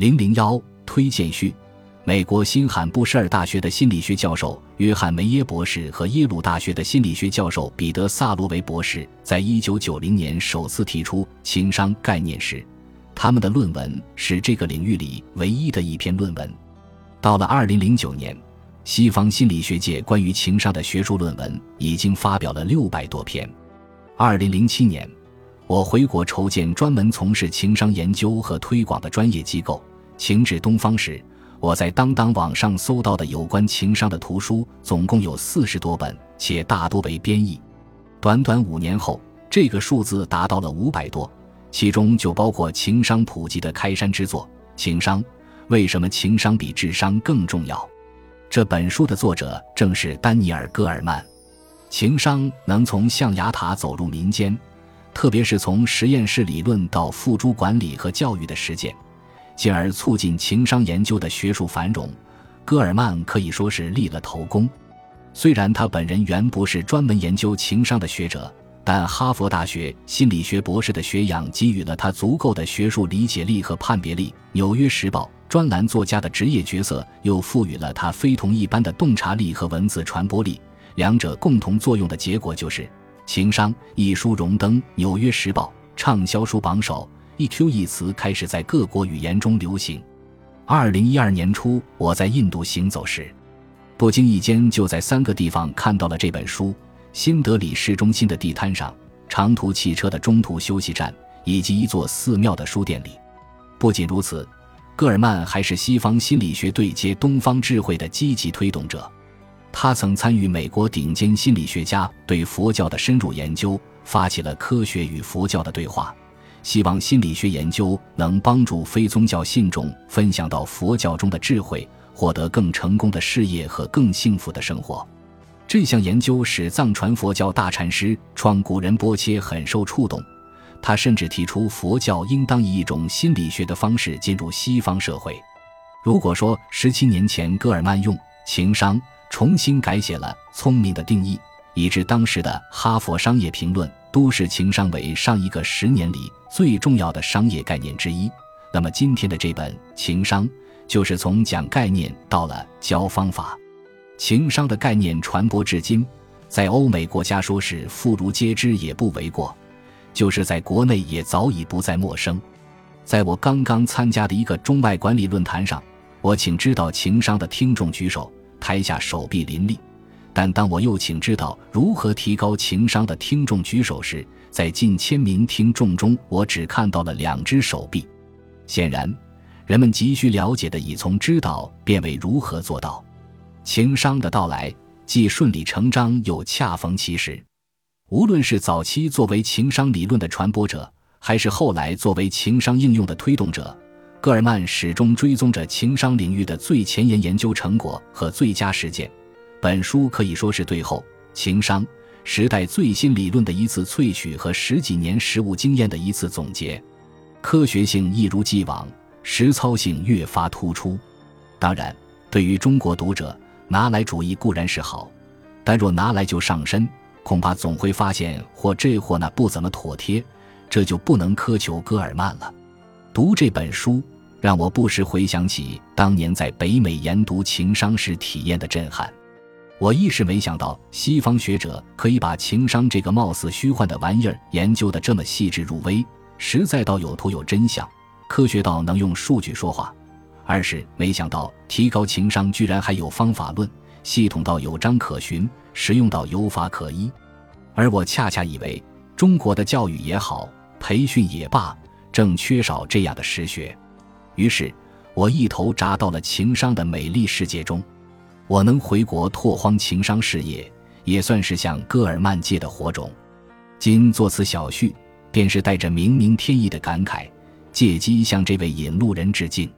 零零幺推荐序：美国新罕布什尔大学的心理学教授约翰梅耶博士和耶鲁大学的心理学教授彼得萨罗维博士，在一九九零年首次提出情商概念时，他们的论文是这个领域里唯一的一篇论文。到了二零零九年。西方心理学界关于情商的学术论文已经发表了六百多篇。二零零七年，我回国筹建专门从事情商研究和推广的专业机构“情至东方”时，我在当当网上搜到的有关情商的图书总共有四十多本，且大多为编译。短短五年后，这个数字达到了五百多，其中就包括情商普及的开山之作《情商：为什么情商比智商更重要》。这本书的作者正是丹尼尔·戈尔曼。情商能从象牙塔走入民间，特别是从实验室理论到付诸管理和教育的实践，进而促进情商研究的学术繁荣。戈尔曼可以说是立了头功。虽然他本人原不是专门研究情商的学者，但哈佛大学心理学博士的学养给予了他足够的学术理解力和判别力。《纽约时报》。专栏作家的职业角色又赋予了他非同一般的洞察力和文字传播力，两者共同作用的结果就是《情商》一书荣登《纽约时报》畅销书榜首，“EQ” 一词开始在各国语言中流行。二零一二年初，我在印度行走时，不经意间就在三个地方看到了这本书：新德里市中心的地摊上、长途汽车的中途休息站，以及一座寺庙的书店里。不仅如此。戈尔曼还是西方心理学对接东方智慧的积极推动者，他曾参与美国顶尖心理学家对佛教的深入研究，发起了科学与佛教的对话，希望心理学研究能帮助非宗教信众分享到佛教中的智慧，获得更成功的事业和更幸福的生活。这项研究使藏传佛教大禅师创古仁波切很受触动。他甚至提出，佛教应当以一种心理学的方式进入西方社会。如果说十七年前戈尔曼用情商重新改写了聪明的定义，以致当时的哈佛商业评论都市情商为上一个十年里最重要的商业概念之一，那么今天的这本情商就是从讲概念到了教方法。情商的概念传播至今，在欧美国家说是妇孺皆知也不为过。就是在国内也早已不再陌生。在我刚刚参加的一个中外管理论坛上，我请知道情商的听众举手，台下手臂林立。但当我又请知道如何提高情商的听众举手时，在近千名听众中，我只看到了两只手臂。显然，人们急需了解的已从知道变为如何做到。情商的到来既顺理成章，又恰逢其时。无论是早期作为情商理论的传播者，还是后来作为情商应用的推动者，戈尔曼始终追踪着情商领域的最前沿研究成果和最佳实践。本书可以说是对后情商时代最新理论的一次萃取和十几年实务经验的一次总结，科学性一如既往，实操性越发突出。当然，对于中国读者，拿来主义固然是好，但若拿来就上身。恐怕总会发现或这或那不怎么妥帖，这就不能苛求戈尔曼了。读这本书，让我不时回想起当年在北美研读情商时体验的震撼。我一时没想到，西方学者可以把情商这个貌似虚幻的玩意儿研究得这么细致入微，实在到有图有真相，科学到能用数据说话。二是没想到，提高情商居然还有方法论，系统到有章可循。实用到有法可依，而我恰恰以为中国的教育也好，培训也罢，正缺少这样的实学。于是，我一头扎到了情商的美丽世界中。我能回国拓荒情商事业，也算是向戈尔曼借的火种。今作此小序，便是带着冥冥天意的感慨，借机向这位引路人致敬。